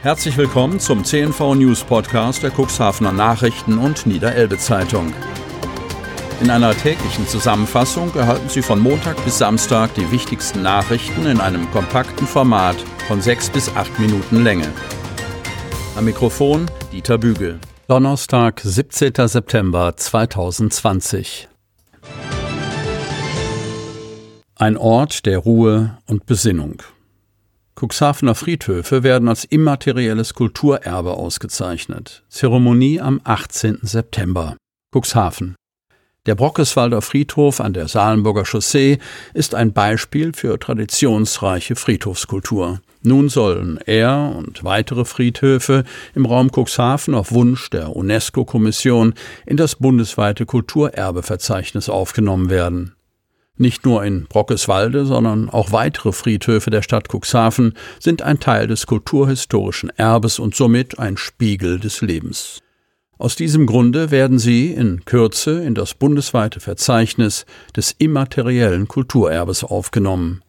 Herzlich willkommen zum CNV News Podcast der Cuxhavener Nachrichten und Niederelbe Zeitung. In einer täglichen Zusammenfassung erhalten Sie von Montag bis Samstag die wichtigsten Nachrichten in einem kompakten Format von sechs bis acht Minuten Länge. Am Mikrofon Dieter Bügel. Donnerstag, 17. September 2020. Ein Ort der Ruhe und Besinnung. Cuxhavener Friedhöfe werden als immaterielles Kulturerbe ausgezeichnet. Zeremonie am 18. September. Cuxhaven. Der Brockeswalder Friedhof an der Salenburger Chaussee ist ein Beispiel für traditionsreiche Friedhofskultur. Nun sollen er und weitere Friedhöfe im Raum Cuxhaven auf Wunsch der UNESCO-Kommission in das bundesweite Kulturerbeverzeichnis aufgenommen werden. Nicht nur in Brockeswalde, sondern auch weitere Friedhöfe der Stadt Cuxhaven sind ein Teil des kulturhistorischen Erbes und somit ein Spiegel des Lebens. Aus diesem Grunde werden sie in Kürze in das bundesweite Verzeichnis des immateriellen Kulturerbes aufgenommen.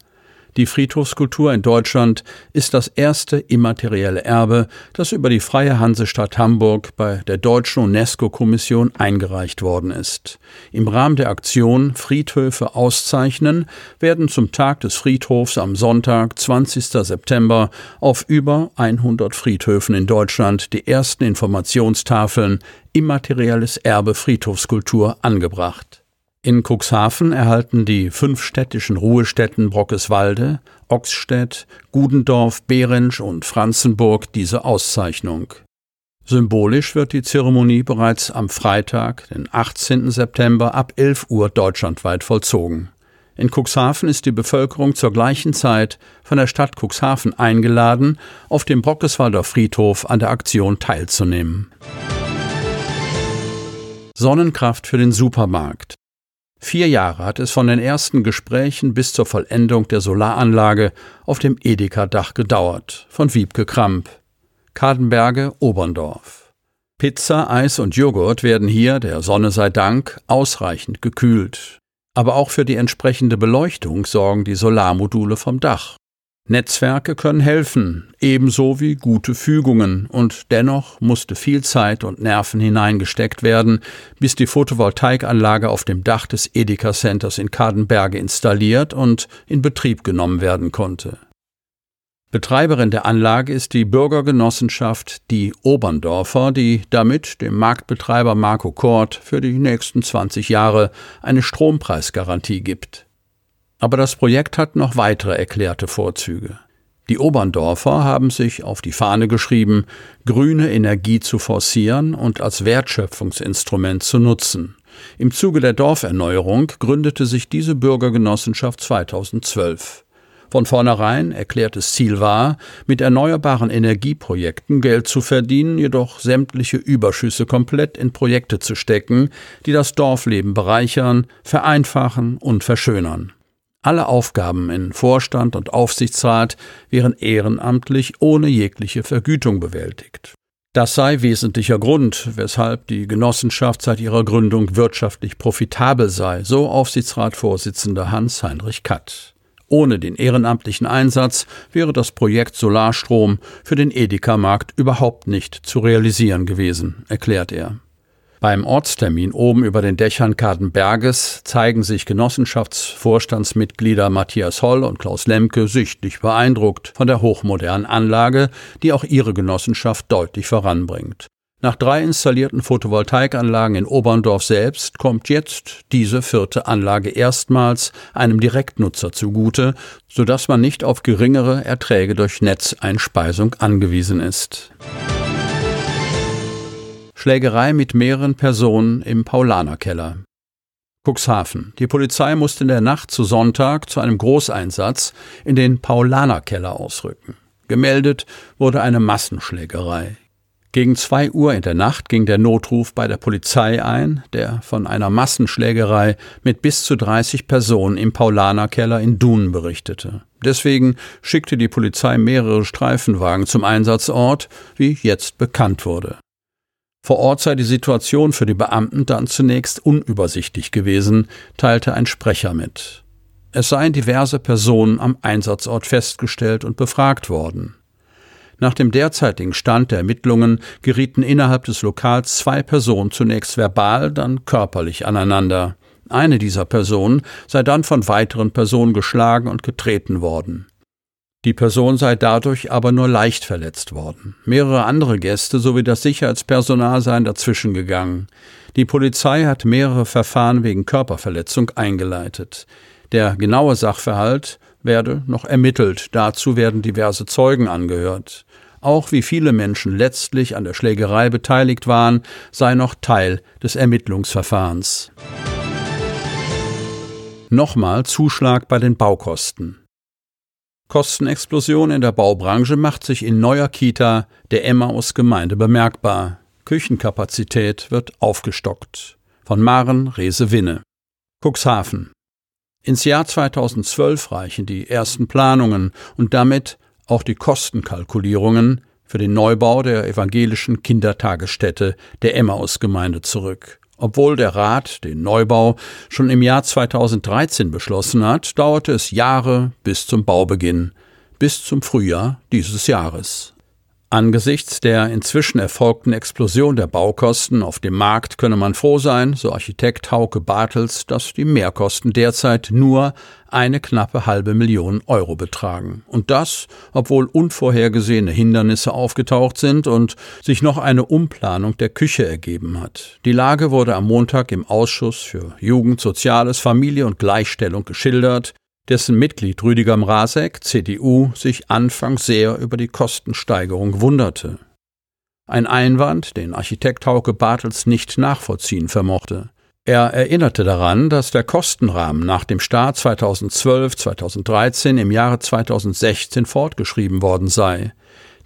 Die Friedhofskultur in Deutschland ist das erste immaterielle Erbe, das über die Freie Hansestadt Hamburg bei der deutschen UNESCO-Kommission eingereicht worden ist. Im Rahmen der Aktion Friedhöfe auszeichnen werden zum Tag des Friedhofs am Sonntag, 20. September, auf über 100 Friedhöfen in Deutschland die ersten Informationstafeln Immaterielles Erbe Friedhofskultur angebracht. In Cuxhaven erhalten die fünf städtischen Ruhestätten Brockeswalde, Oxstedt, Gudendorf, Behrensch und Franzenburg diese Auszeichnung. Symbolisch wird die Zeremonie bereits am Freitag, den 18. September ab 11 Uhr deutschlandweit vollzogen. In Cuxhaven ist die Bevölkerung zur gleichen Zeit von der Stadt Cuxhaven eingeladen, auf dem Brockeswalder Friedhof an der Aktion teilzunehmen. Sonnenkraft für den Supermarkt. Vier Jahre hat es von den ersten Gesprächen bis zur Vollendung der Solaranlage auf dem Edeka-Dach gedauert. Von Wiebke Kramp. Kadenberge, Oberndorf. Pizza, Eis und Joghurt werden hier, der Sonne sei Dank, ausreichend gekühlt. Aber auch für die entsprechende Beleuchtung sorgen die Solarmodule vom Dach. Netzwerke können helfen, ebenso wie gute Fügungen, und dennoch musste viel Zeit und Nerven hineingesteckt werden, bis die Photovoltaikanlage auf dem Dach des Edeka Centers in Kadenberge installiert und in Betrieb genommen werden konnte. Betreiberin der Anlage ist die Bürgergenossenschaft Die Oberndorfer, die damit dem Marktbetreiber Marco Kort für die nächsten 20 Jahre eine Strompreisgarantie gibt. Aber das Projekt hat noch weitere erklärte Vorzüge. Die Oberndorfer haben sich auf die Fahne geschrieben, grüne Energie zu forcieren und als Wertschöpfungsinstrument zu nutzen. Im Zuge der Dorferneuerung gründete sich diese Bürgergenossenschaft 2012. Von vornherein erklärtes Ziel war, mit erneuerbaren Energieprojekten Geld zu verdienen, jedoch sämtliche Überschüsse komplett in Projekte zu stecken, die das Dorfleben bereichern, vereinfachen und verschönern. Alle Aufgaben in Vorstand und Aufsichtsrat wären ehrenamtlich ohne jegliche Vergütung bewältigt. Das sei wesentlicher Grund, weshalb die Genossenschaft seit ihrer Gründung wirtschaftlich profitabel sei, so Aufsichtsratsvorsitzender Hans-Heinrich Katt. Ohne den ehrenamtlichen Einsatz wäre das Projekt Solarstrom für den Edeka-Markt überhaupt nicht zu realisieren gewesen, erklärt er. Beim Ortstermin oben über den Dächern Kadenberges zeigen sich Genossenschaftsvorstandsmitglieder Matthias Holl und Klaus Lemke sichtlich beeindruckt von der hochmodernen Anlage, die auch ihre Genossenschaft deutlich voranbringt. Nach drei installierten Photovoltaikanlagen in Oberndorf selbst kommt jetzt diese vierte Anlage erstmals einem Direktnutzer zugute, sodass man nicht auf geringere Erträge durch Netzeinspeisung angewiesen ist. Schlägerei mit mehreren Personen im Paulanerkeller. Cuxhaven. Die Polizei musste in der Nacht zu Sonntag zu einem Großeinsatz in den Paulanerkeller ausrücken. Gemeldet wurde eine Massenschlägerei. Gegen zwei Uhr in der Nacht ging der Notruf bei der Polizei ein, der von einer Massenschlägerei mit bis zu 30 Personen im Paulanerkeller in Dunen berichtete. Deswegen schickte die Polizei mehrere Streifenwagen zum Einsatzort, wie jetzt bekannt wurde. Vor Ort sei die Situation für die Beamten dann zunächst unübersichtlich gewesen, teilte ein Sprecher mit. Es seien diverse Personen am Einsatzort festgestellt und befragt worden. Nach dem derzeitigen Stand der Ermittlungen gerieten innerhalb des Lokals zwei Personen zunächst verbal, dann körperlich aneinander. Eine dieser Personen sei dann von weiteren Personen geschlagen und getreten worden. Die Person sei dadurch aber nur leicht verletzt worden. Mehrere andere Gäste sowie das Sicherheitspersonal seien dazwischen gegangen. Die Polizei hat mehrere Verfahren wegen Körperverletzung eingeleitet. Der genaue Sachverhalt werde noch ermittelt. Dazu werden diverse Zeugen angehört. Auch wie viele Menschen letztlich an der Schlägerei beteiligt waren, sei noch Teil des Ermittlungsverfahrens. Nochmal Zuschlag bei den Baukosten. Kostenexplosion in der Baubranche macht sich in neuer Kita der Emmaus-Gemeinde bemerkbar. Küchenkapazität wird aufgestockt. Von Maren Rese-Winne. Cuxhaven. Ins Jahr 2012 reichen die ersten Planungen und damit auch die Kostenkalkulierungen für den Neubau der evangelischen Kindertagesstätte der Emmaus-Gemeinde zurück. Obwohl der Rat den Neubau schon im Jahr 2013 beschlossen hat, dauerte es Jahre bis zum Baubeginn, bis zum Frühjahr dieses Jahres. Angesichts der inzwischen erfolgten Explosion der Baukosten auf dem Markt könne man froh sein, so Architekt Hauke Bartels, dass die Mehrkosten derzeit nur eine knappe halbe Million Euro betragen. Und das, obwohl unvorhergesehene Hindernisse aufgetaucht sind und sich noch eine Umplanung der Küche ergeben hat. Die Lage wurde am Montag im Ausschuss für Jugend, Soziales, Familie und Gleichstellung geschildert dessen Mitglied Rüdiger Mrazek, CDU, sich anfangs sehr über die Kostensteigerung wunderte. Ein Einwand, den Architekt Hauke Bartels nicht nachvollziehen vermochte. Er erinnerte daran, dass der Kostenrahmen nach dem Start 2012-2013 im Jahre 2016 fortgeschrieben worden sei.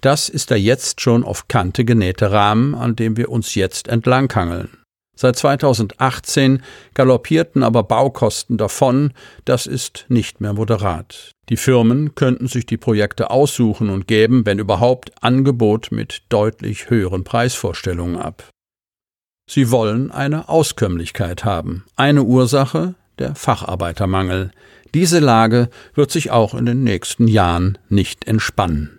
Das ist der jetzt schon auf Kante genähte Rahmen, an dem wir uns jetzt entlanghangeln. Seit 2018 galoppierten aber Baukosten davon, das ist nicht mehr moderat. Die Firmen könnten sich die Projekte aussuchen und geben, wenn überhaupt, Angebot mit deutlich höheren Preisvorstellungen ab. Sie wollen eine Auskömmlichkeit haben. Eine Ursache der Facharbeitermangel. Diese Lage wird sich auch in den nächsten Jahren nicht entspannen.